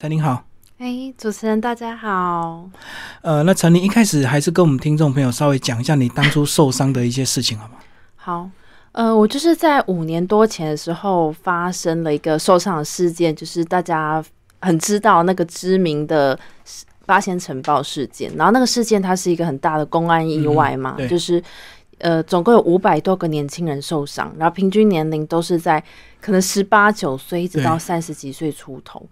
陈琳好，哎，主持人大家好。呃，那陈琳一开始还是跟我们听众朋友稍微讲一下你当初受伤的一些事情好吗？好，呃，我就是在五年多前的时候发生了一个受伤的事件，就是大家很知道那个知名的八仙城堡事件。然后那个事件它是一个很大的公安意外嘛，就是呃，总共有五百多个年轻人受伤，然后平均年龄都是在可能十八九岁一直到三十几岁出头。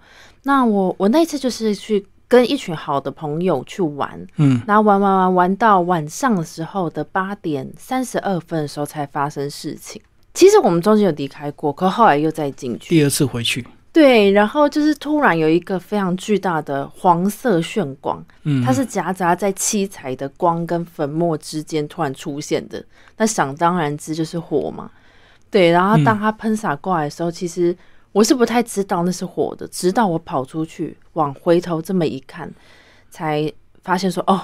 那我我那次就是去跟一群好的朋友去玩，嗯，然后玩玩玩玩到晚上的时候的八点三十二分的时候才发生事情。其实我们中间有离开过，可后来又再进去。第二次回去，对，然后就是突然有一个非常巨大的黄色炫光，嗯，它是夹杂在七彩的光跟粉末之间突然出现的。那想当然之就是火嘛，对。然后当它喷洒过来的时候，其实。我是不太知道那是火的，直到我跑出去往回头这么一看，才发现说哦，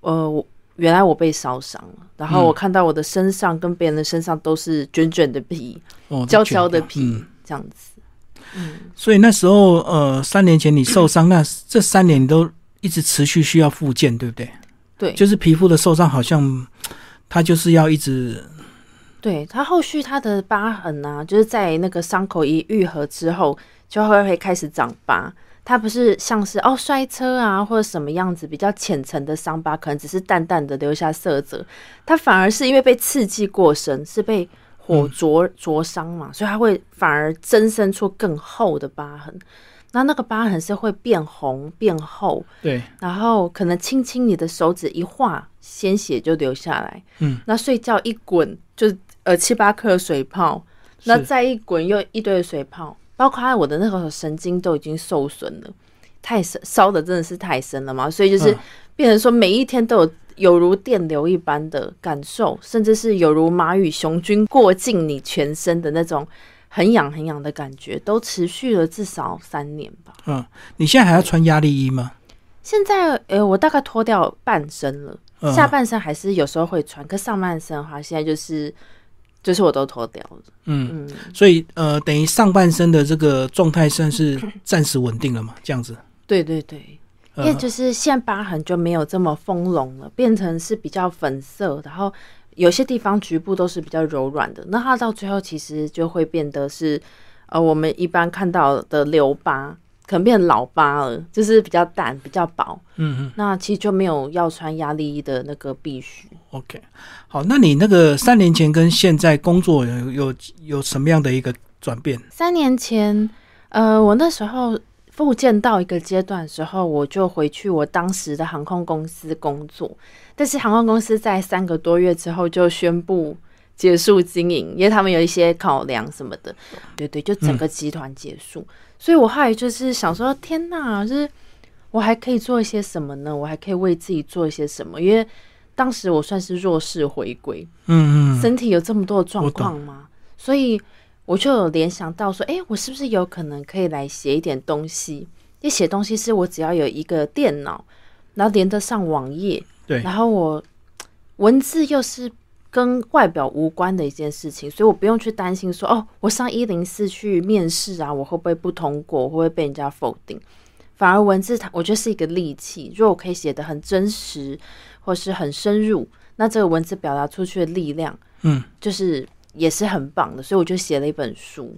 呃，原来我被烧伤了。然后我看到我的身上跟别人的身上都是卷卷的皮，焦焦的皮，这样子。嗯，所以那时候呃，三年前你受伤，那这三年你都一直持续需要复健，对不对？对，就是皮肤的受伤，好像它就是要一直。对他后续他的疤痕啊，就是在那个伤口一愈合之后，就会会开始长疤。它不是像是哦摔车啊或者什么样子比较浅层的伤疤，可能只是淡淡的留下色泽。它反而是因为被刺激过深，是被火灼灼伤嘛，所以它会反而增生出更厚的疤痕。那那个疤痕是会变红变厚，对，然后可能轻轻你的手指一划，鲜血就流下来。嗯，那睡觉一滚就。呃，七八颗水泡，那再一滚又一堆的水泡，包括我的那个神经都已经受损了，太深烧的真的是太深了嘛，所以就是变成说每一天都有有如电流一般的感受，甚至是有如马与雄军过境你全身的那种很痒很痒的感觉，都持续了至少三年吧。嗯，你现在还要穿压力衣吗？现在呃，我大概脱掉半身了，下半身还是有时候会穿，可上半身的话，现在就是。就是我都脱掉了，嗯嗯，所以呃，等于上半身的这个状态算是 暂时稳定了嘛？这样子，对对对，因为就是现在疤痕就没有这么丰隆了，变成是比较粉色，然后有些地方局部都是比较柔软的，那它到最后其实就会变得是呃，我们一般看到的留疤。可能变老八了，就是比较淡、比较薄。嗯嗯，那其实就没有要穿压力衣的那个必须。OK，好，那你那个三年前跟现在工作有有有什么样的一个转变？三年前，呃，我那时候复健到一个阶段的时候，我就回去我当时的航空公司工作，但是航空公司在三个多月之后就宣布结束经营，因为他们有一些考量什么的。对对，就整个集团结束。所以，我后来就是想说，天哪，就是我还可以做一些什么呢？我还可以为自己做一些什么？因为当时我算是弱势回归，嗯嗯，身体有这么多的状况吗？所以我就有联想到说，哎，我是不是有可能可以来写一点东西？因为写东西是我只要有一个电脑，然后连得上网页，对，然后我文字又是。跟外表无关的一件事情，所以我不用去担心说哦，我上一零四去面试啊，我会不会不通过，会不会被人家否定？反而文字它，我觉得是一个利器。如果我可以写的很真实，或是很深入，那这个文字表达出去的力量，嗯，就是也是很棒的。所以我就写了一本书，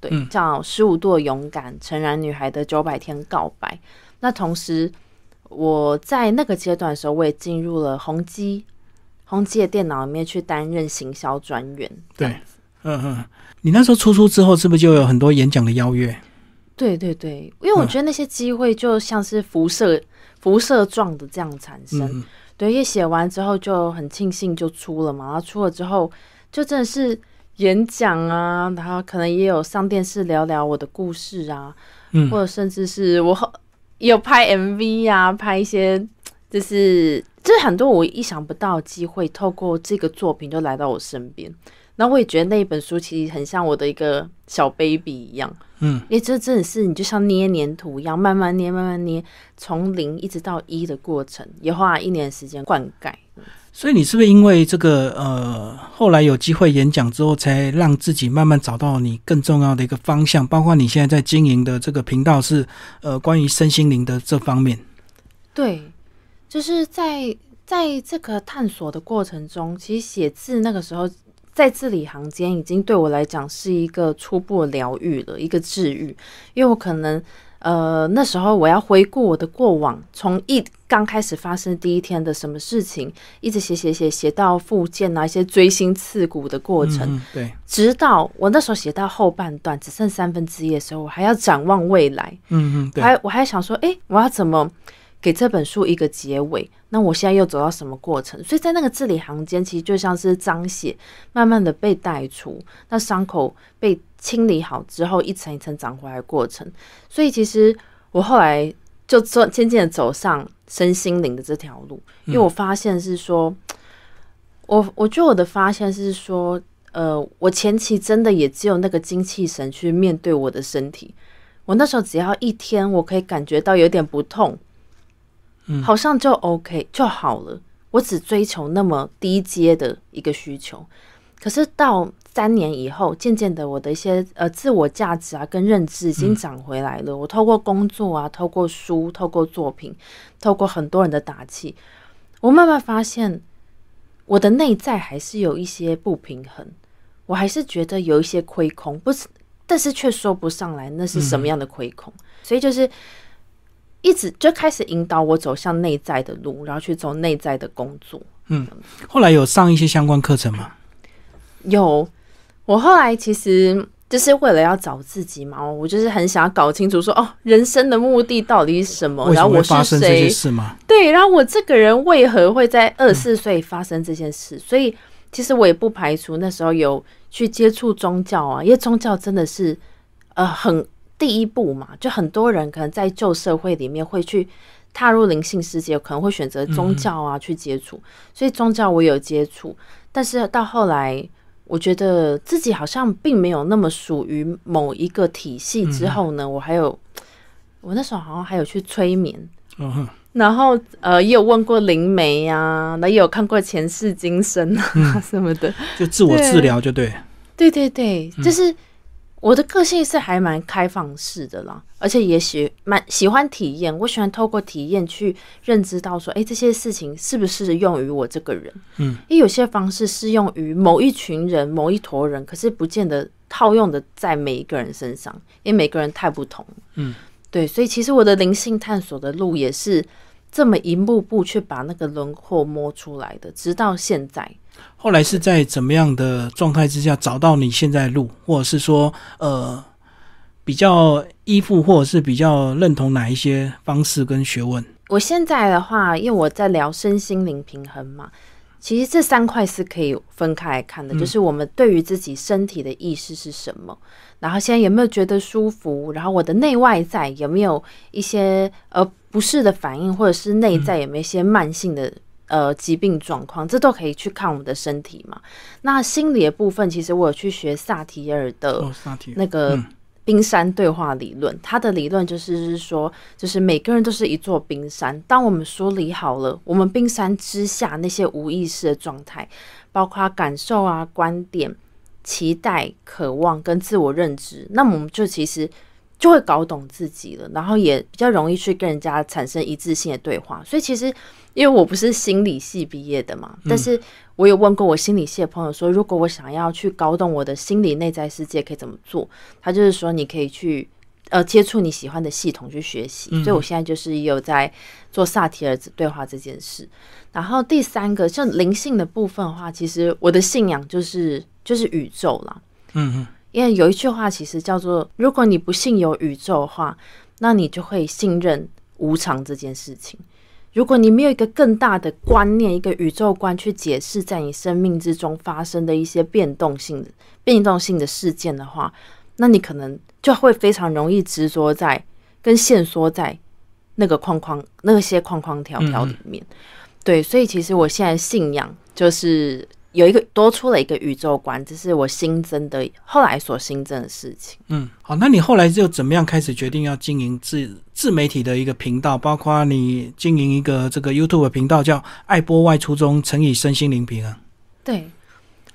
对，叫《十五度勇敢：成然女孩的九百天告白》。那同时，我在那个阶段的时候，我也进入了宏基。从自己的电脑里面去担任行销专员，对，嗯嗯，你那时候出书之后，是不是就有很多演讲的邀约？对对对，因为我觉得那些机会就像是辐射辐射状的这样产生。对，因为写完之后就很庆幸就出了嘛，然后出了之后就真的是演讲啊，然后可能也有上电视聊聊我的故事啊，嗯，或者甚至是我有拍 MV 啊，拍一些就是。就是很多我意想不到的机会，透过这个作品就来到我身边。然后我也觉得那一本书其实很像我的一个小 baby 一样，嗯，因为这真的是你就像捏黏土一样，慢慢捏，慢慢捏，从零一直到一的过程，也花了一年时间灌溉。所以你是不是因为这个呃，后来有机会演讲之后，才让自己慢慢找到你更重要的一个方向？包括你现在在经营的这个频道是呃，关于身心灵的这方面。对，就是在在这个探索的过程中，其实写字那个时候在字里行间，已经对我来讲是一个初步疗愈了，一个治愈，因为我可能。呃，那时候我要回顾我的过往，从一刚开始发生第一天的什么事情，一直写写写写到复健啊，一些锥心刺骨的过程，对，直到我那时候写到后半段只剩三分之一的时候，我还要展望未来，嗯嗯，对，还我还想说，哎，我要怎么给这本书一个结尾？那我现在又走到什么过程？所以在那个字里行间，其实就像是脏血慢慢的被带出，那伤口被。清理好之后，一层一层长回来的过程。所以其实我后来就走渐渐的走上身心灵的这条路，因为我发现是说，我我觉得我的发现是说，呃，我前期真的也只有那个精气神去面对我的身体。我那时候只要一天，我可以感觉到有点不痛，嗯，好像就 OK 就好了。我只追求那么低阶的一个需求，可是到。三年以后，渐渐的，我的一些呃自我价值啊，跟认知已经长回来了。我透过工作啊，透过书，透过作品，透过很多人的打气，我慢慢发现，我的内在还是有一些不平衡，我还是觉得有一些亏空，不是，但是却说不上来那是什么样的亏空。所以就是一直就开始引导我走向内在的路，然后去走内在的工作。嗯，后来有上一些相关课程吗？有。我后来其实就是为了要找自己嘛，我就是很想要搞清楚说，哦，人生的目的到底是什么？然后我是谁？对，然后我这个人为何会在二十四岁发生这件事？所以其实我也不排除那时候有去接触宗教啊，因为宗教真的是呃很第一步嘛，就很多人可能在旧社会里面会去踏入灵性世界，可能会选择宗教啊去接触，所以宗教我有接触，但是到后来。我觉得自己好像并没有那么属于某一个体系。之后呢，我还有，我那时候好像还有去催眠，然后呃，也有问过灵媒呀，那也有看过前世今生啊什么的，就自我治疗，就对，对对对，就是。我的个性是还蛮开放式的啦，而且也喜蛮喜欢体验。我喜欢透过体验去认知到说，哎，这些事情是不是适用于我这个人？嗯，因为有些方式适用于某一群人、某一坨人，可是不见得套用的在每一个人身上，因为每个人太不同。嗯，对，所以其实我的灵性探索的路也是这么一步步去把那个轮廓摸出来的，直到现在。后来是在怎么样的状态之下找到你现在路，或者是说，呃，比较依附，或者是比较认同哪一些方式跟学问？我现在的话，因为我在聊身心灵平衡嘛，其实这三块是可以分开来看的，就是我们对于自己身体的意识是什么，然后现在有没有觉得舒服，然后我的内外在有没有一些呃不适的反应，或者是内在有没有一些慢性的。呃，疾病状况，这都可以去看我们的身体嘛。那心理的部分，其实我有去学萨提尔的那个冰山对话理论。他的理论就是说，就是每个人都是一座冰山。当我们梳理好了我们冰山之下那些无意识的状态，包括感受啊、观点、期待、渴望跟自我认知，那么我们就其实就会搞懂自己了，然后也比较容易去跟人家产生一致性的对话。所以其实。因为我不是心理系毕业的嘛，但是我有问过我心理系的朋友说，如果我想要去搞懂我的心理内在世界，可以怎么做？他就是说，你可以去呃接触你喜欢的系统去学习。所以我现在就是有在做萨提尔对话这件事。然后第三个，像灵性的部分的话，其实我的信仰就是就是宇宙啦。嗯嗯，因为有一句话其实叫做，如果你不信有宇宙的话，那你就会信任无常这件事情。如果你没有一个更大的观念、一个宇宙观去解释在你生命之中发生的一些变动性的、变动性的事件的话，那你可能就会非常容易执着在跟限缩在那个框框、那些框框条条里面。对，所以其实我现在信仰就是有一个多出了一个宇宙观，这是我新增的后来所新增的事情。嗯，好，那你后来就怎么样开始决定要经营自自媒体的一个频道？包括你经营一个这个 YouTube 频道，叫“爱播外初中乘以身心灵平衡”。对，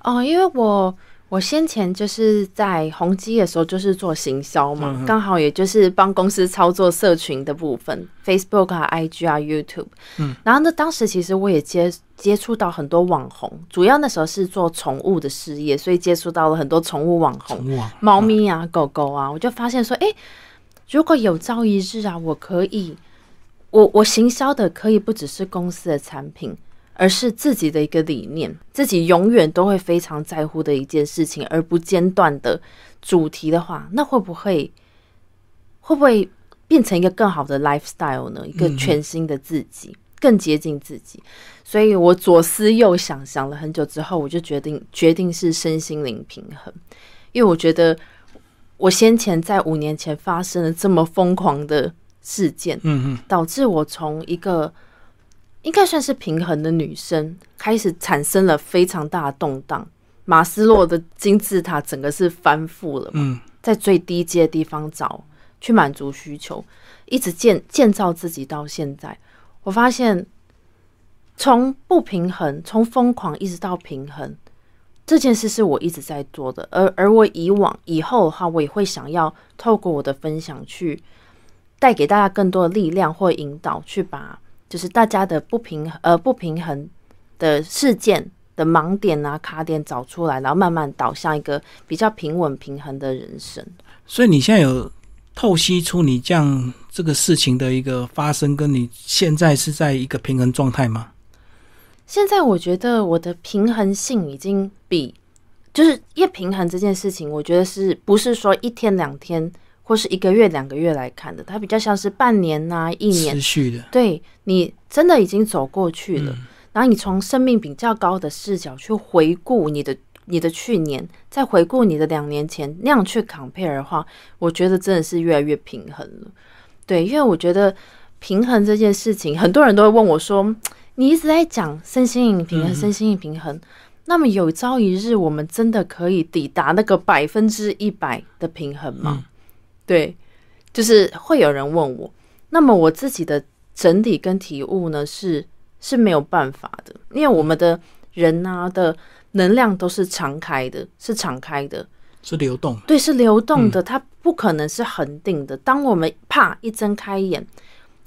哦，因为我。我先前就是在宏基的时候，就是做行销嘛，刚好也就是帮公司操作社群的部分，Facebook 啊、IG 啊、YouTube。嗯，然后呢，当时其实我也接接触到很多网红，主要那时候是做宠物的事业，所以接触到了很多宠物网红，猫咪啊、狗狗啊，我就发现说，哎，如果有朝一日啊，我可以，我我行销的可以不只是公司的产品。而是自己的一个理念，自己永远都会非常在乎的一件事情，而不间断的主题的话，那会不会会不会变成一个更好的 lifestyle 呢？一个全新的自己，更接近自己。所以我左思右想，想了很久之后，我就决定决定是身心灵平衡，因为我觉得我先前在五年前发生了这么疯狂的事件，嗯嗯，导致我从一个。应该算是平衡的女生，开始产生了非常大的动荡。马斯洛的金字塔整个是翻覆了，嗯，在最低阶的地方找去满足需求，一直建建造自己到现在。我发现，从不平衡，从疯狂一直到平衡，这件事是我一直在做的。而而我以往以后的话，我也会想要透过我的分享去带给大家更多的力量或引导，去把。就是大家的不平呃不平衡的事件的盲点啊卡点找出来，然后慢慢导向一个比较平稳平衡的人生。所以你现在有透析出你这样这个事情的一个发生，跟你现在是在一个平衡状态吗？现在我觉得我的平衡性已经比就是越平衡这件事情，我觉得是不是说一天两天。或是一个月、两个月来看的，它比较像是半年呐、一年持续的。对你真的已经走过去了，然后你从生命比较高的视角去回顾你的、你的去年，再回顾你的两年前那样去 compare 的话，我觉得真的是越来越平衡了。对，因为我觉得平衡这件事情，很多人都会问我说：“你一直在讲身心灵平衡，身心灵平衡，那么有朝一日我们真的可以抵达那个百分之一百的平衡吗？”对，就是会有人问我，那么我自己的整体跟体悟呢，是是没有办法的，因为我们的人啊的能量都是敞开的，是敞开的，是流动，对，是流动的，它不可能是恒定的。当我们啪一睁开眼。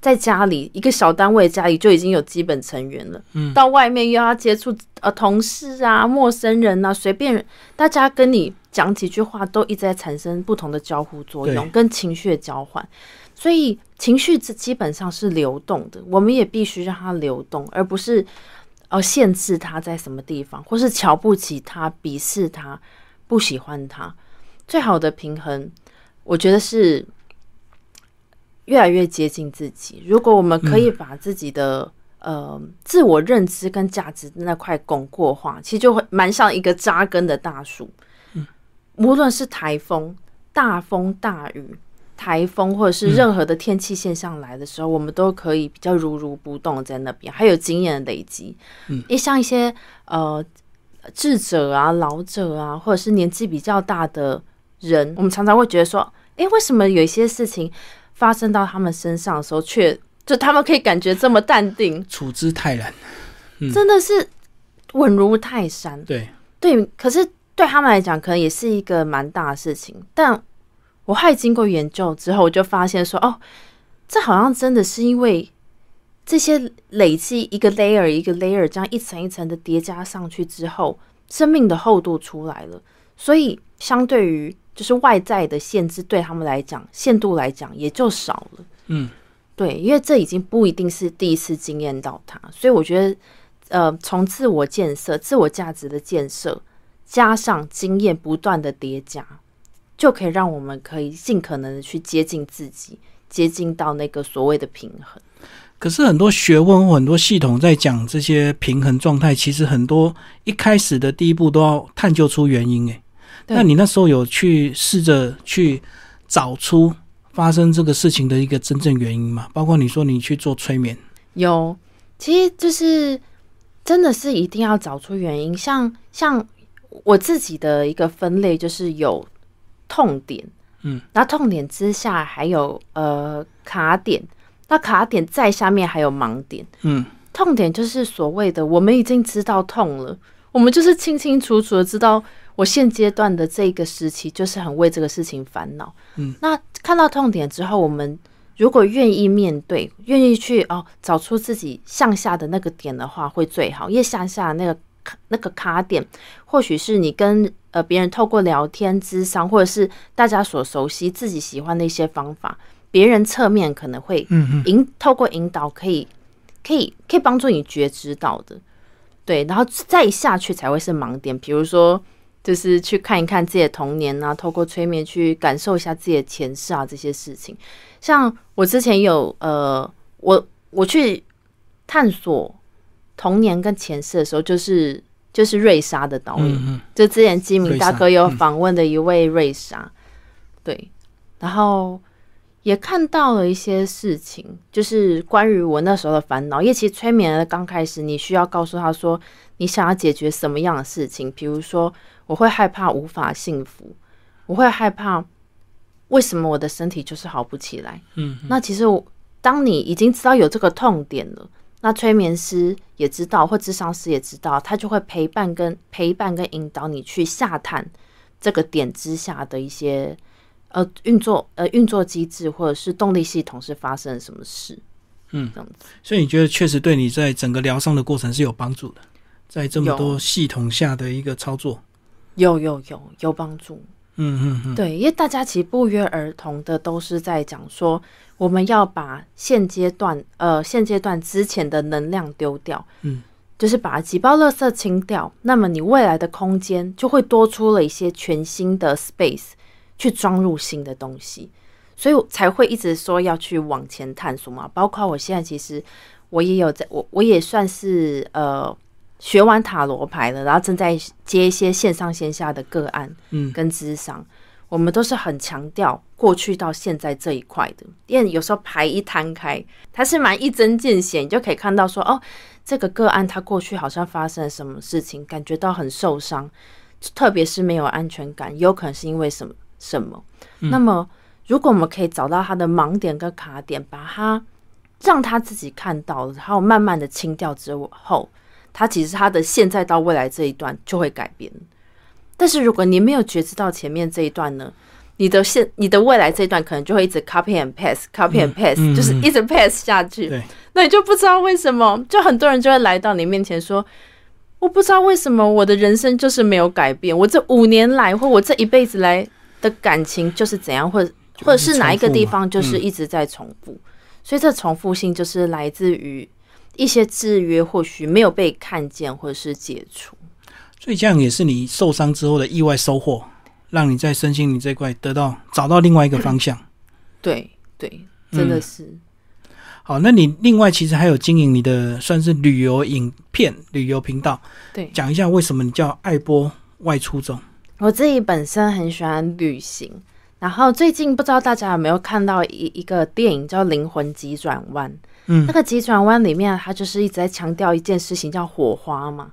在家里一个小单位，家里就已经有基本成员了。嗯，到外面又要接触呃同事啊、陌生人啊，随便大家跟你讲几句话，都一直在产生不同的交互作用跟情绪的交换。所以情绪基基本上是流动的，我们也必须让它流动，而不是呃限制它在什么地方，或是瞧不起它、鄙视它、不喜欢它。最好的平衡，我觉得是。越来越接近自己。如果我们可以把自己的呃自我认知跟价值那块巩固化，其实就会蛮像一个扎根的大树。嗯，无论是台风、大风、大雨、台风，或者是任何的天气现象来的时候，我们都可以比较如如不动在那边，还有经验的累积。嗯，也像一些呃智者啊、老者啊，或者是年纪比较大的人，我们常常会觉得说，哎，为什么有一些事情？发生到他们身上的时候，却就他们可以感觉这么淡定，处之泰然，真的是稳如泰山。对对，可是对他们来讲，可能也是一个蛮大的事情。但我还经过研究之后，我就发现说，哦，这好像真的是因为这些累积一个 layer 一个 layer 这样一层一层的叠加上去之后，生命的厚度出来了。所以相对于就是外在的限制对他们来讲，限度来讲也就少了。嗯，对，因为这已经不一定是第一次经验到它，所以我觉得，呃，从自我建设、自我价值的建设，加上经验不断的叠加，就可以让我们可以尽可能的去接近自己，接近到那个所谓的平衡。可是很多学问或很多系统在讲这些平衡状态，其实很多一开始的第一步都要探究出原因。诶。那你那时候有去试着去找出发生这个事情的一个真正原因吗？包括你说你去做催眠，有，其实就是。真的是一定要找出原因。像像我自己的一个分类，就是有痛点，嗯，然后痛点之下还有呃卡点，那卡点再下面还有盲点。嗯，痛点就是所谓的我们已经知道痛了，我们就是清清楚楚的知道我现阶段的这个时期就是很为这个事情烦恼。嗯，那看到痛点之后，我们如果愿意面对，愿意去哦找出自己向下的那个点的话，会最好。因为向下那个卡那个卡点，或许是你跟呃别人透过聊天、智商，或者是大家所熟悉、自己喜欢的一些方法，别人侧面可能会嗯嗯，引透过引导可以可以可以帮助你觉知到的，对，然后再下去才会是盲点，比如说就是去看一看自己的童年啊，透过催眠去感受一下自己的前世啊这些事情。像我之前有呃，我我去探索童年跟前世的时候，就是就是瑞莎的导演，就之前基明大哥有访问的一位瑞莎，对，然后也看到了一些事情，就是关于我那时候的烦恼。因为其实催眠的刚开始，你需要告诉他说你想要解决什么样的事情，比如说我会害怕无法幸福，我会害怕为什么我的身体就是好不起来。嗯，那其实我当你已经知道有这个痛点了。那催眠师也知道，或智商师也知道，他就会陪伴跟陪伴跟引导你去下探这个点之下的一些呃运作呃运作机制或者是动力系统是发生了什么事。嗯，这样子所以你觉得确实对你在整个疗伤的过程是有帮助的，在这么多系统下的一个操作。有有有有帮助。嗯嗯嗯，对，因为大家其实不约而同的都是在讲说，我们要把现阶段呃现阶段之前的能量丢掉，嗯，就是把几包垃圾清掉，那么你未来的空间就会多出了一些全新的 space 去装入新的东西，所以我才会一直说要去往前探索嘛。包括我现在其实我也有在，我我也算是呃学完塔罗牌了，然后正在接一些线上线下的个案，嗯。跟智商，我们都是很强调过去到现在这一块的，因为有时候牌一摊开，它是蛮一针见血，你就可以看到说，哦，这个个案他过去好像发生了什么事情，感觉到很受伤，特别是没有安全感，有可能是因为什么什么。那么，如果我们可以找到他的盲点跟卡点，把它让他自己看到，然后慢慢的清掉之后，他其实他的现在到未来这一段就会改变。但是如果你没有觉知到前面这一段呢，你的现你的未来这一段可能就会一直 copy and paste，copy and paste，、嗯嗯就是一直 pass 下去。对，那你就不知道为什么，就很多人就会来到你面前说，我不知道为什么我的人生就是没有改变，我这五年来或我这一辈子来的感情就是怎样，或者或者是哪一个地方就是一直在重复，所以这重复性就是来自于一些制约，或许没有被看见或者是解除。所以这样也是你受伤之后的意外收获，让你在身心灵这块得到找到另外一个方向。对对，真的是。好，那你另外其实还有经营你的算是旅游影片、旅游频道，对讲一下为什么你叫爱播外出中？我自己本身很喜欢旅行，然后最近不知道大家有没有看到一一个电影叫《灵魂急转弯》。嗯那个急转弯里面，他就是一直在强调一件事情，叫火花嘛，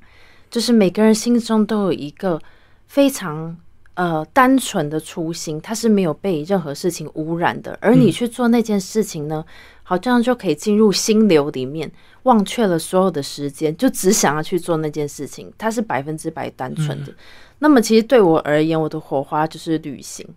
就是每个人心中都有一个非常呃单纯的初心，它是没有被任何事情污染的。而你去做那件事情呢，好像就可以进入心流里面，忘却了所有的时间，就只想要去做那件事情，它是百分之百单纯的。那么其实对我而言，我的火花就是旅行。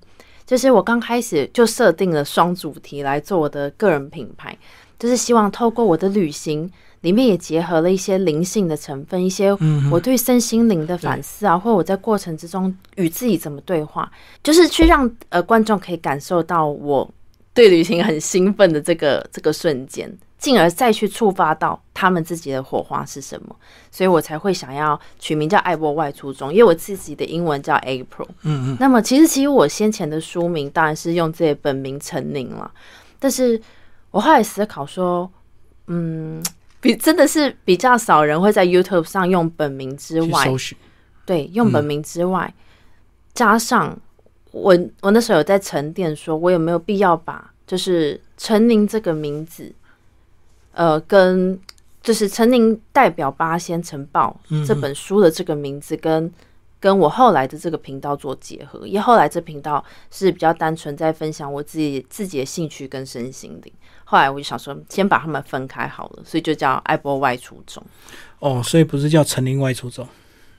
就是我刚开始就设定了双主题来做我的个人品牌，就是希望透过我的旅行里面也结合了一些灵性的成分，一些我对身心灵的反思啊，或者我在过程之中与自己怎么对话，就是去让呃观众可以感受到我对旅行很兴奋的这个这个瞬间，进而再去触发到他们自己的火花是什么，所以我才会想要取名叫“爱波外出中”，因为我自己的英文叫 April。嗯嗯，那么其实其实我先前的书名当然是用自己本名陈宁了，但是我后来思考说，嗯，比真的是比较少人会在 YouTube 上用本名之外。对，用本名之外，加上我我那时候有在沉淀，说我有没有必要把就是陈宁这个名字，呃，跟就是陈宁代表八仙城报嗯这本书的这个名字跟跟我后来的这个频道做结合，因为后来这频道是比较单纯在分享我自己自己的兴趣跟身心灵。后来我就想说，先把他们分开好了，所以就叫爱波外出中。哦，所以不是叫陈林外出中，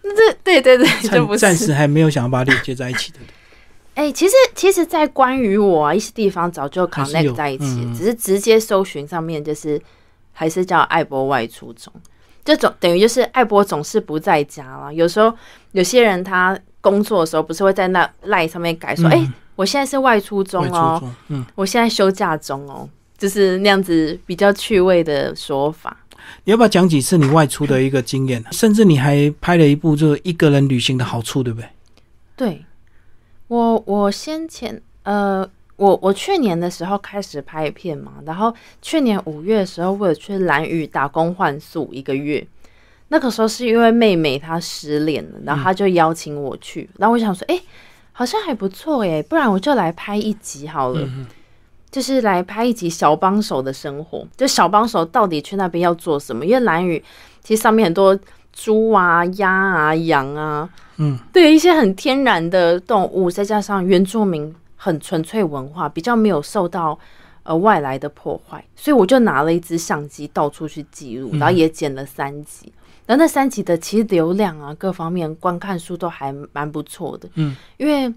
这对对对，就不是。暂暂时还没有想要把它连接在一起的。哎、其实其实，在关于我啊一些地方早就还是有 connect 在一起只是直接搜寻上面就是还是叫爱波外出中，这种等于就是爱波总是不在家了。有时候有些人他工作的时候不是会在那赖上面改说，哎、嗯我现在是外出中哦，走，嗯，我现在休假中哦，就是那样子比较趣味的说法。你要不要讲几次你外出的一个经验？甚至你还拍了一部就是一个人旅行的好处，对不对？对我，我先前呃，我我去年的时候开始拍片嘛，然后去年五月的时候，我有去蓝屿打工换宿一个月。那个时候是因为妹妹她失恋了，然后她就邀请我去，然后我想说，哎、好像还不错耶，不然我就来拍一集好了。就是来拍一集小帮手的生活，就小帮手到底去那边要做什么？因为蓝屿其实上面很多猪啊、鸭啊、羊啊，嗯，对一些很天然的动物，再加上原住民很纯粹文化，比较没有受到呃外来的破坏，所以我就拿了一支相机到处去记录，然后也剪了三集。然后那三集的其实流量啊，各方面观看数都还蛮不错的。嗯，因为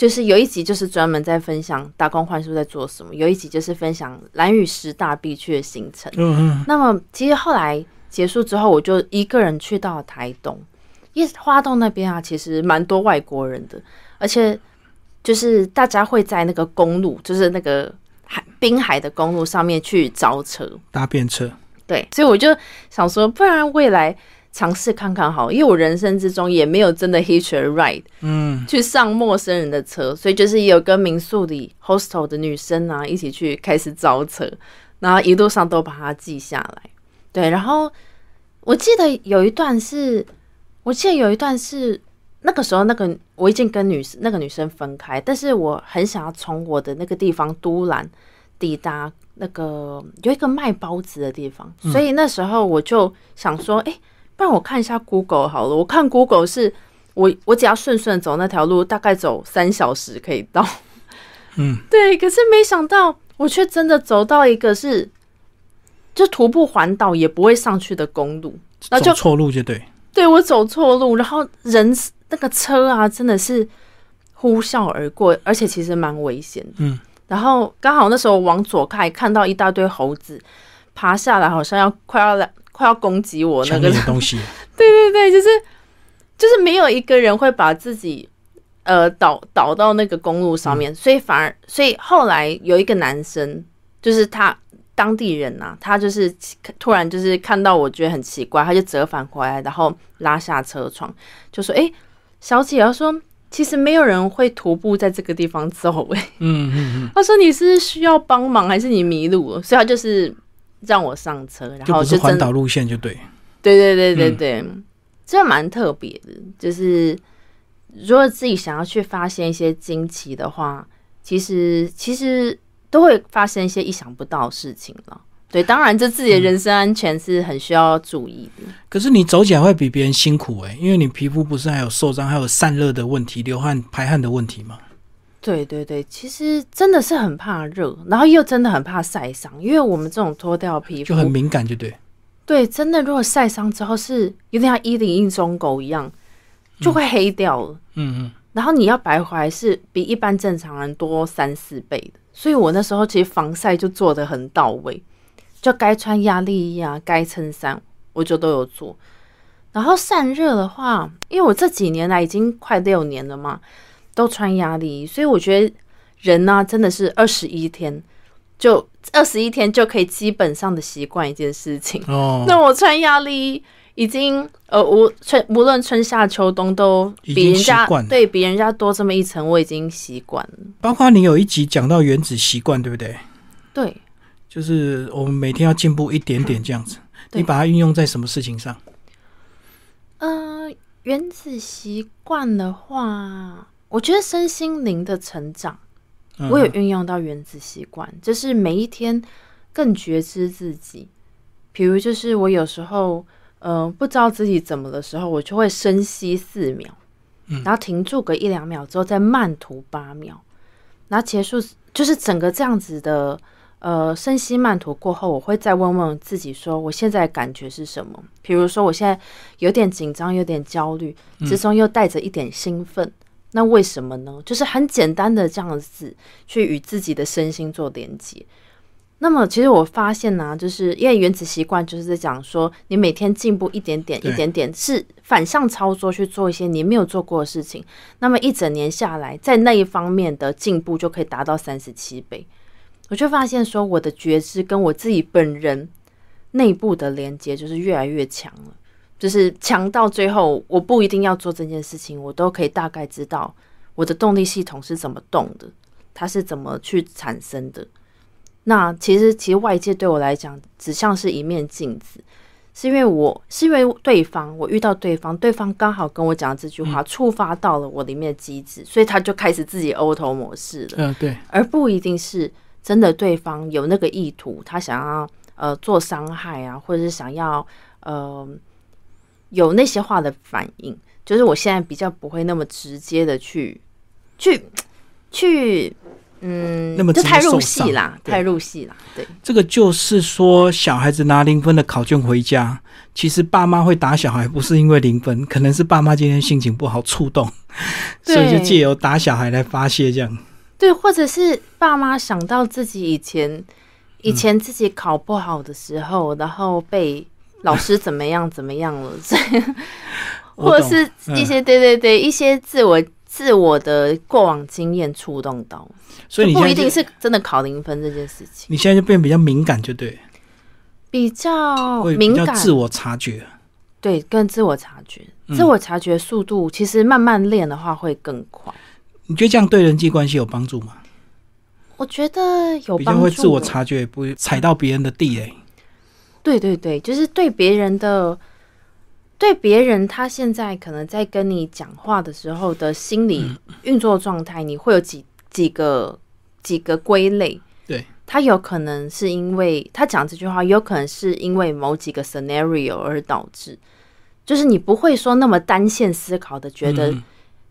就是有一集就是专门在分享打工换宿在做什么，有一集就是分享蓝屿十大必去的行程。嗯嗯，那么其实后来结束之后，我就一个人去到了台东，因为花东那边啊，其实蛮多外国人的，而且就是大家会在那个公路，就是那个海滨海的公路上面去招车，搭便车，对，所以我就想说，不然未来尝试看看好，因为我人生之中也没有真的 hitch a ride 嗯，去上陌生人的车，所以就是有跟民宿里 hostel 的女生啊一起去开始招车，然后一路上都把它记下来。对，然后我记得有一段是，我记得有一段是那个时候那个我已经跟女那个女生分开，但是我很想要从我的那个地方都兰抵达那个有一个卖包子的地方，所以那时候我就想说，哎、不然我看一下 Google 好了。我看 Google 是我我只要顺顺走那条路，大概走三小时可以到。嗯，对，可是没想到我却真的走到一个是就徒步环岛也不会上去的公路，那就错路就对，对我走错路，然后人那个车啊真的是呼啸而过，而且其实蛮危险的。嗯，然后刚好那时候往左看，看到一大堆猴子爬下来，好像要快要来快要攻击我那个的东西，对对对，就是就是没有一个人会把自己呃倒倒到那个公路上面，所以反而所以后来有一个男生，就是他当地人呐、他就是突然就是看到我觉得很奇怪，他就折返回来，然后拉下车窗，就说：“哎、小姐，他说其实没有人会徒步在这个地方走、欸，嗯嗯嗯，他说你是需要帮忙还是你迷路？了？所以他就是让我上车，然后就环岛路线就对，对对对对对，这蛮特别的。就是如果自己想要去发现一些惊奇的话，其实其实都会发生一些意想不到的事情了。对，当然这自己的人身安全是很需要注意的。可是你走起来会比别人辛苦诶、因为你皮肤不是还有受伤，还有散热的问题、流汗、排汗的问题吗？对对对，其实真的是很怕热，然后又真的很怕晒伤，因为我们这种脱掉皮肤就很敏感，就对。对，真的如果晒伤之后是有点像一零一中狗一样，就会黑掉了。嗯嗯，然后你要白回来是比一般正常人多三四倍的，所以我那时候其实防晒就做的很到位，就该穿压力衣啊，该衬衫我就都有做。然后散热的话，因为我这几年来已经快六年了嘛，都穿压力衣，所以我觉得人呢、真的是二十一天就二十一天就可以基本上的习惯一件事情。哦，那我穿压力衣已经呃无春无论春夏秋冬都比人家惯对比人家多这么一层，我已经习惯了。包括你有一集讲到原子习惯，对不对？对，就是我们每天要进步一点点这样子。你把它运用在什么事情上？嗯、原子习惯的话，我觉得身心灵的成长，嗯我有运用到原子习惯，就是每一天更觉知自己。比比如就是我有时候，嗯，不知道自己怎么的时候，我就会深吸四秒，然后停住个一两秒之后，再慢吐八秒，然后结束，就是整个这样子的，呃，深吸慢吐过后，我会再问问自己说，我现在感觉是什么？比如说我现在有点紧张，有点焦虑，之中又带着一点兴奋，那为什么呢？就是很简单的这样子去与自己的身心做连接。那么，其实我发现呢，就是因为原子习惯就是在讲说，你每天进步一点点、一点点，是反向操作去做一些你没有做过的事情。那么一整年下来，在那一方面的进步就可以达到三十七倍。我就发现说，我的觉知跟我自己本人内部的连接就是越来越强了，就是强到最后，我不一定要做这件事情，我都可以大概知道我的动力系统是怎么动的，它是怎么去产生的。那其实，其实外界对我来讲，只像是一面镜子，是因为我是因为对方，我遇到对方，对方刚好跟我讲这句话，触发到了我里面的机制，所以他就开始自己 auto 模式了。嗯，对，而不一定是真的对方有那个意图，他想要呃做伤害啊，或者是想要呃有那些话的反应，就是我现在比较不会那么直接的去去去。嗯，那么这太入戏啦，太入戏啦。对，这个就是说，小孩子拿零分的考卷回家，其实爸妈会打小孩，不是因为零分，可能是爸妈今天心情不好触动，所以就借由打小孩来发泄这样。对，或者是爸妈想到自己以前以前自己考不好的时候，然后被 老师怎么样怎么样了，或者是一些对对对一些自我。自我的过往经验触动到，所以你不一定是真的考零分这件事情。你现在就变比较敏感，就对，比较敏感，自我察觉，对，跟自我察觉，自我察觉速度其实慢慢练的话会更快。你觉得这样对人际关系有帮助吗？我觉得有帮助，会自我察觉，不会踩到别人的地雷。对对对，就是对别人的。对别人，他现在可能在跟你讲话的时候的心理运作状态，你会有几几个几个归类。对他有可能是因为他讲这句话，有可能是因为某几个 scenario 而导致，就是你不会说那么单线思考的，觉得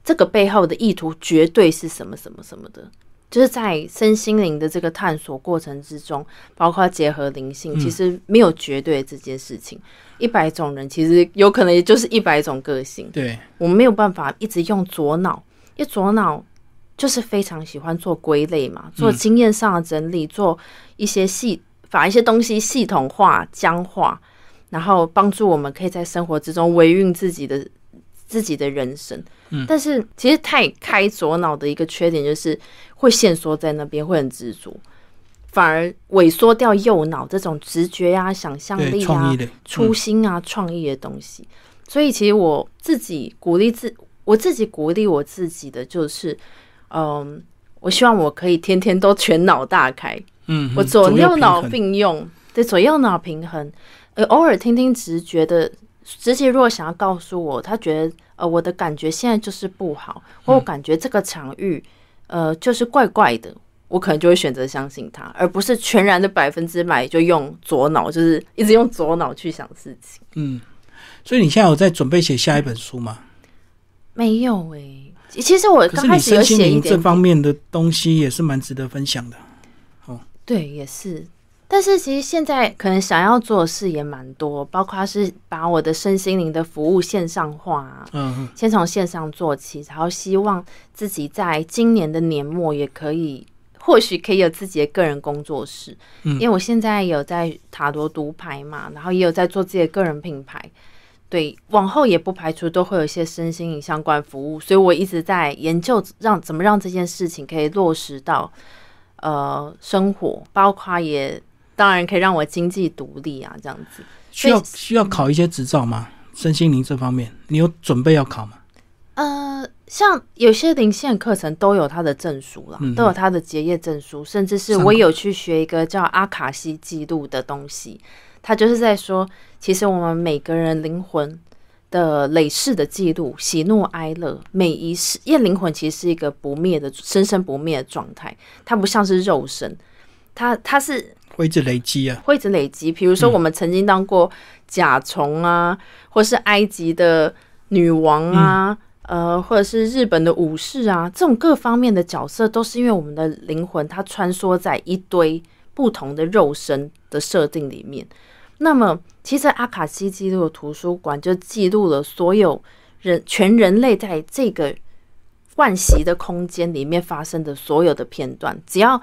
这个背后的意图绝对是什么什么什么的。就是在身心灵的这个探索过程之中，包括结合灵性，其实没有绝对这件事情。一百种人其实有可能也就是一百种个性。对，我们没有办法一直用左脑，因为左脑就是非常喜欢做归类嘛，做经验上的整理，做一些系把一些东西系统化、僵化，然后帮助我们可以在生活之中维运自己的自己的人生。嗯，但是其实太开左脑的一个缺点就是。会限缩在那边，会很执着，反而萎缩掉右脑这种直觉呀、想象力啊、初心啊、创意的东西。所以，其实我自己鼓励自我自己鼓励我自己的就是，嗯，我希望我可以天天都全脑大开，嗯，我左右脑并用，对左右脑平衡，呃，偶尔听听直觉的直觉，如果想要告诉我，他觉得呃，我的感觉现在就是不好，或我感觉这个场域。呃，就是怪怪的，我可能就会选择相信他，而不是全然的百分之百就用左脑，就是一直用左脑去想事情。嗯，所以你现在有在准备写下一本书吗？没有诶，其实我刚开始有写一点这方面的东西，也是蛮值得分享的。哦，对，也是。但是其实现在可能想要做的事也蛮多，包括是把我的身心灵的服务线上化，嗯，先从线上做起，然后希望自己在今年的年末也可以，或许可以有自己的个人工作室，嗯，因为我现在有在塔罗读牌嘛，然后也有在做自己的个人品牌，对，往后也不排除都会有一些身心灵相关服务，所以我一直在研究让怎么让这件事情可以落实到呃生活，包括也。当然可以让我经济独立啊，这样子需要需要考一些执照吗？身心灵这方面，你有准备要考吗？呃，像有些灵线课程都有它的证书了，都有它的结业证书，甚至是我有去学一个叫阿卡西记录的东西，它就是在说，其实我们每个人灵魂的累世的记录，喜怒哀乐，每一世，因为灵魂其实是一个不灭的、生生不灭的状态，它不像是肉身，它它是。会一直累积啊，会一直累积。比如说，我们曾经当过甲虫啊，或是埃及的女王啊，呃，或者是日本的武士啊，这种各方面的角色，都是因为我们的灵魂它穿梭在一堆不同的肉身的设定里面。那么，其实阿卡西记录图书馆就记录了所有人全人类在这个万习的空间里面发生的所有的片段。只要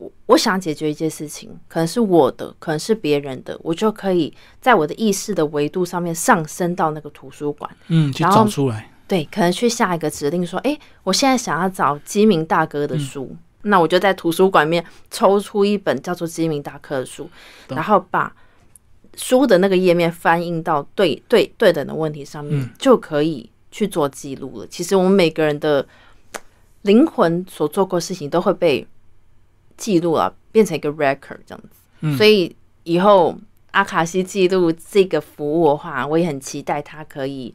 我我想解决一件事情，可能是我的，可能是别人的，我就可以在我的意识的维度上面上升到那个图书馆，嗯，去找出来。对，可能去下一个指令说：“诶，我现在想要找基明大哥的书，那我就在图书馆面抽出一本叫做基明大哥的书，然后把。”书的那个页面翻印到对对对等的问题上面，就可以去做记录了。其实我们每个人的灵魂所做过事情都会被记录啊，变成一个 record 这样子。所以以后阿卡西记录这个服务的话，我也很期待它可以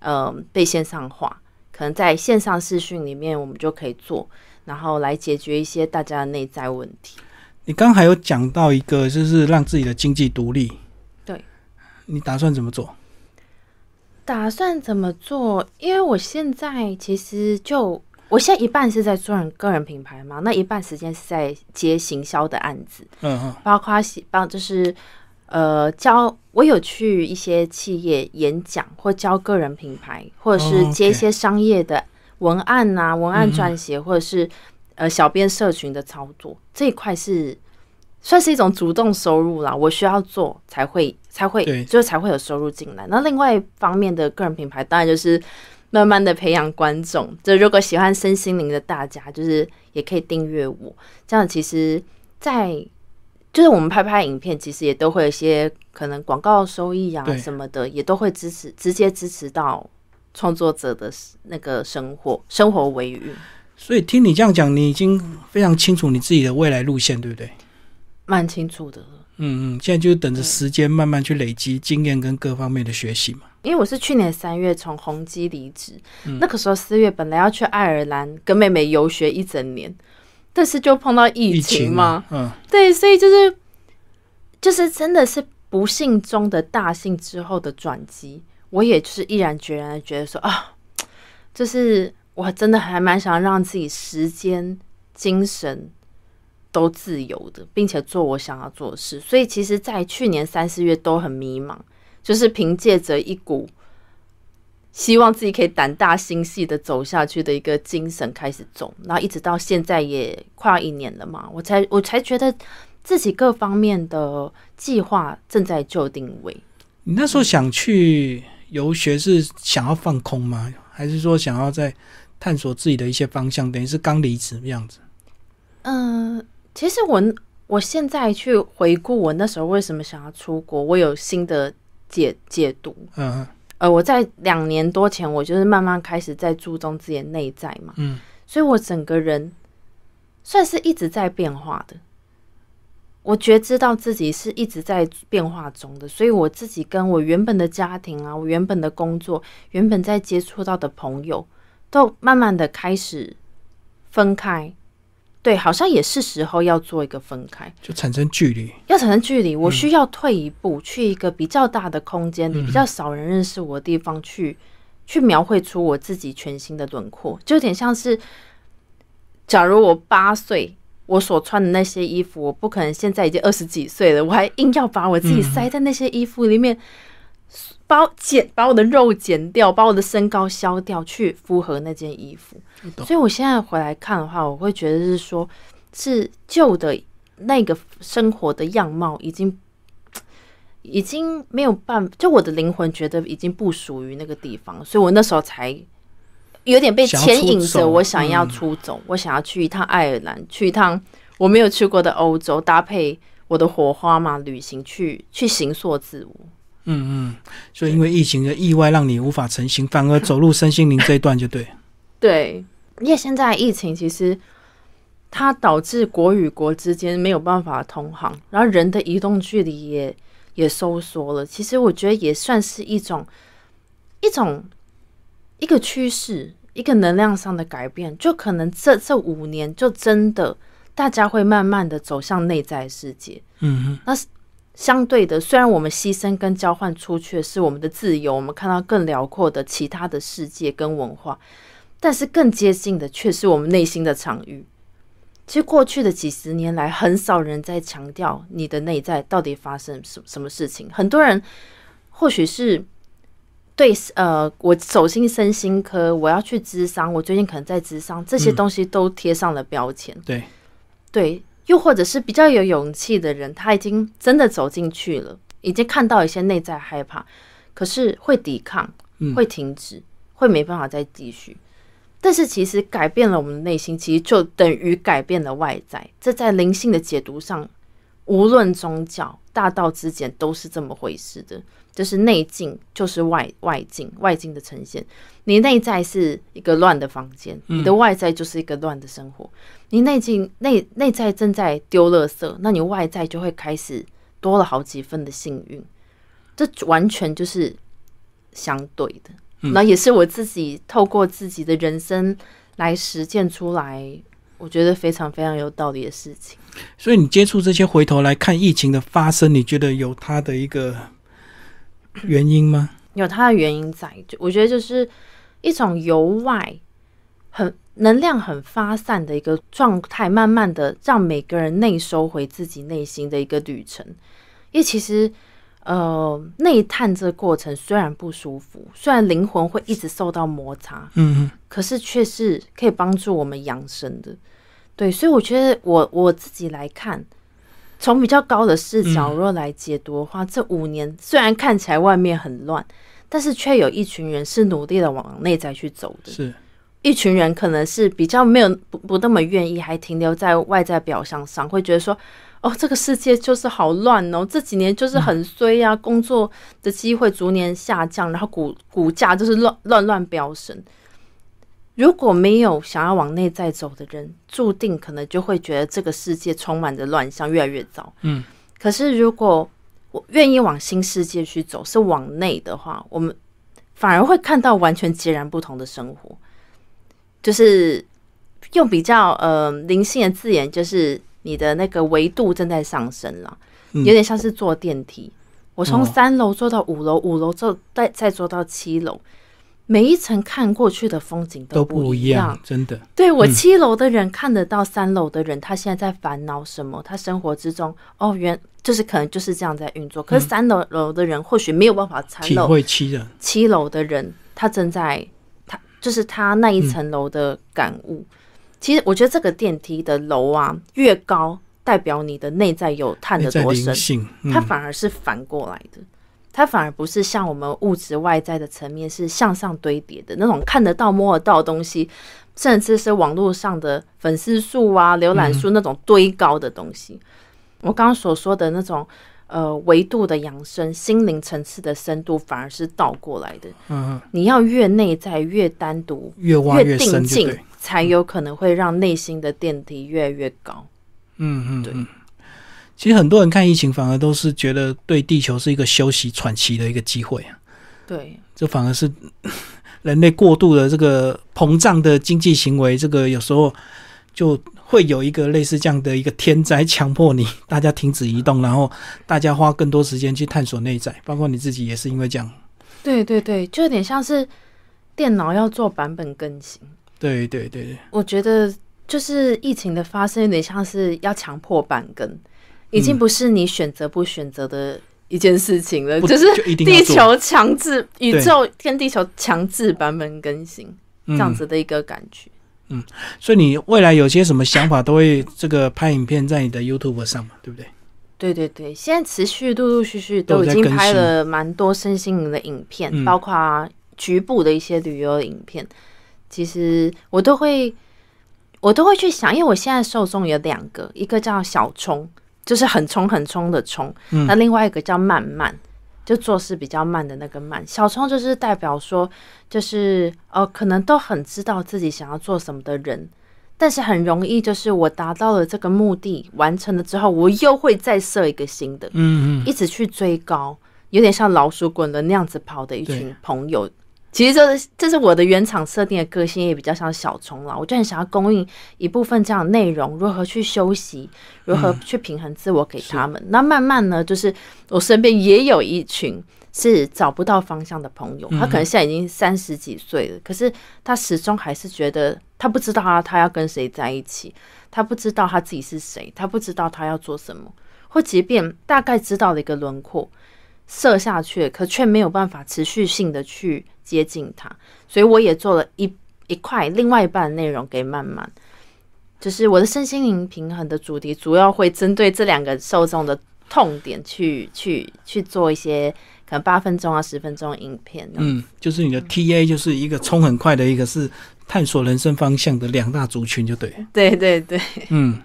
嗯被线上化。可能在线上视讯里面，我们就可以做，然后来解决一些大家的内在问题。你刚还有讲到一个，就是让自己的经济独立。对你打算怎么做？打算怎么做？因为我现在其实就，我现在一半是在做人个人品牌嘛，那一半时间是在接行销的案子，嗯嗯，包括帮就是呃教我有去一些企业演讲，或教个人品牌，或者是接一些商业的文案呐，文案撰写，或者是呃小编社群的操作，这一块是。算是一种主动收入啦，我需要做才会才会，就才会有收入进来。那另外一方面的个人品牌，当然就是慢慢的培养观众。就如果喜欢身心灵的大家，就是也可以订阅我。这样其实，在就是我们拍拍影片，其实也都会有一些可能广告收益啊什么的，也都会支持，直接支持到创作者的那个生活生活维运。所以听你这样讲，你已经非常清楚你自己的未来路线，对不对？蛮清楚的，嗯嗯，现在就是等着时间慢慢去累积经验跟各方面的学习嘛。因为我是去年三月从宏基离职，那个时候四月本来要去爱尔兰跟妹妹游学一整年，但是就碰到疫情嘛，嗯，对，所以就是就是真的是不幸中的大幸之后的转机，我也是毅然决然的觉得说啊，就是我真的还蛮想让自己时间精神。都自由的，并且做我想要做的事，所以其实，在去年三四月都很迷茫，就是凭借着一股希望自己可以胆大心细的走下去的一个精神开始走，然后一直到现在也快要一年了嘛，我才我才觉得自己各方面的计划正在就定位。你那时候想去游学是想要放空吗？还是说想要在探索自己的一些方向？等于是刚离职的样子？嗯。其实我我现在去回顾我那时候为什么想要出国，我有新的解解读。嗯，呃，我在两年多前，我就是慢慢开始在注重自己的内在嘛。嗯，所以我整个人算是一直在变化的。我觉知道自己是一直在变化中的，所以我自己跟我原本的家庭啊，我原本的工作，原本在接触到的朋友，都慢慢的开始分开。对，好像也是时候要做一个分开，就产生距离。要产生距离，我需要退一步，去一个比较大的空间里，比较少人认识我的地方，去去描绘出我自己全新的轮廓。就有点像是，假如我八岁，我所穿的那些衣服，我不可能现在已经二十几岁了，我还硬要把我自己塞在那些衣服里面。把减把我的肉减掉，把我的身高削掉，去符合那件衣服。所以，我现在回来看的话，我会觉得是说，是旧的那个生活的样貌已经 已经没有办法，就我的灵魂觉得已经不属于那个地方，所以我那时候才有点被牵引着，我想要出走，我想要去一趟爱尔兰，去一趟我没有去过的欧洲，搭配我的火花嘛旅行，去去行塑自我。嗯嗯，所以因为疫情的意外，让你无法成行，反而走入身心灵这一段就对。对，因为现在疫情其实它导致国与国之间没有办法通航，然后人的移动距离也也收缩了。其实我觉得也算是一种一种一个趋势，一个能量上的改变。就可能这这五年就真的大家会慢慢的走向内在世界。嗯哼，那相对的，虽然我们牺牲跟交换出去是我们的自由，我们看到更辽阔的其他的世界跟文化，但是更接近的却是我们内心的场域。其实过去的几十年来，很少人在强调你的内在到底发生什什么事情。很多人或许是对呃，我走进身心科，我要去咨商，我最近可能在咨商，这些东西都贴上了标签。对对，又或者是比较有勇气的人，他已经真的走进去了，已经看到一些内在害怕，可是会抵抗，嗯会停止，会没办法再继续。但是其实改变了我们的内心，其实就等于改变了外在。这在灵性的解读上，无论宗教大道之间都是这么回事的。就是内境就是外外境，外境的呈现。你内在是一个乱的房间，你的外在就是一个乱的生活。你内境内内在正在丢垃圾，那你外在就会开始多了好几分的幸运。这完全就是相对的。那也是我自己透过自己的人生来实践出来，我觉得非常非常有道理的事情。所以你接触这些，回头来看疫情的发生，你觉得有它的一个原因吗？有它的原因在，就我觉得就是一种由外很能量很发散的一个状态，慢慢的让每个人内收回自己内心的一个旅程。因为其实，呃，内探这个过程虽然不舒服，虽然灵魂会一直受到摩擦，嗯，可是却是可以帮助我们养生的。对，所以我觉得我我自己来看，从比较高的视角若来解读的话，这五年虽然看起来外面很乱，但是却有一群人是努力的往内在去走的。是一群人可能是比较没有不不那么愿意，还停留在外在表象上，会觉得说，哦，这个世界就是好乱哦，这几年就是很衰啊，工作的机会逐年下降，然后股股价就是乱乱乱飙升。如果没有想要往内在走的人，注定可能就会觉得这个世界充满着乱象，越来越糟。嗯，可是如果我愿意往新世界去走，是往内的话，我们反而会看到完全截然不同的生活。就是用比较呃灵性的字眼，就是你的那个维度正在上升了，嗯有点像是坐电梯。我从哦三楼坐到五楼，五楼之后再再坐到七楼，每一层看过去的风景都不不一样，真的。对我嗯七楼的人看得到三楼的人，他现在在烦恼什么？他生活之中，哦，原就是可能就是这样在运作。可是三楼楼的人或许没有办法参体透会七人，七楼的人，他正在他就是他那一层楼的感悟。其实我觉得这个电梯的楼啊越高，代表你的内在有探得多深它反而是反过来的。它反而不是像我们物质外在的层面是向上堆叠的那种看得到摸得到的东西，甚至是网络上的粉丝数啊、浏览数那种堆高的东西。我刚刚所说的那种呃维度的养生、心灵层次的深度，反而是倒过来的。嗯嗯，你要越内在、越单独、越挖越定深，就静对。，才有可能会让内心的电梯越来越高。嗯嗯嗯。其实很多人看疫情，反而都是觉得对地球是一个休息喘息的一个机会啊，对，这反而是 人类过度的这个膨胀的经济行为，这个有时候就会有一个类似这样的一个天灾，强迫你大家停止移动，然后大家花更多时间去探索内在，包括你自己也是因为这样。对对对，就有点像是电脑要做版本更新。对对对。对，我觉得就是疫情的发生，有点像是要强迫板根，已经不是你选择不选择的一件事情了，不就是地球强制宇宙跟地球强制版本更新这样嗯子的一个感觉。嗯。所以你未来有些什么想法，都会这个拍影片在你的 YouTube 上嘛，对不对？对对对，现在持续陆陆续续都已经拍了蛮多身心灵的影片，嗯。包括局部的一些旅游的影片。其实我都会，我都会去想，因为我现在受众有两个，一个叫小冲，就是很冲很冲的冲，嗯那另外一个叫慢慢，就做事比较慢的那个慢。小冲就是代表说，就是呃，可能都很知道自己想要做什么的人。但是很容易，就是我达到了这个目的，完成了之后，我又会再设一个新的，嗯嗯，一直去追高，有点像老鼠滚轮那样子跑的一群朋友。其实这是这是我的原厂设定的个性，也比较像小虫啦。我就很想要供应一部分这样的内容，如何去休息，如何去平衡自我给他们。那慢慢呢，就是我身边也有一群是找不到方向的朋友，他可能现在已经三十几岁了，可是他始终还是觉得他不知道他他要跟谁在一起，他不知道他自己是谁，他不知道他要做什么，或即便大概知道了一个轮廓。设下去，可却没有办法持续性的去接近他，所以我也做了一一块另外一半的内容给曼曼，就是我的身心灵平衡的主题，主要会针对这两个受众的痛点去去去做一些可能八分钟啊十分钟影片。嗯，就是你的 T A 就是一个冲很快的，一个是探索人生方向的两大族群，就对。对对对，嗯。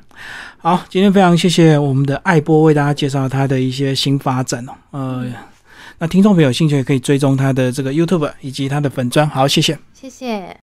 好，今天非常谢谢我们的爱波为大家介绍他的一些新发展哦。呃，那听众朋友有兴趣也可以追踪他的这个 YouTube 以及他的粉砖。好，谢谢，谢谢。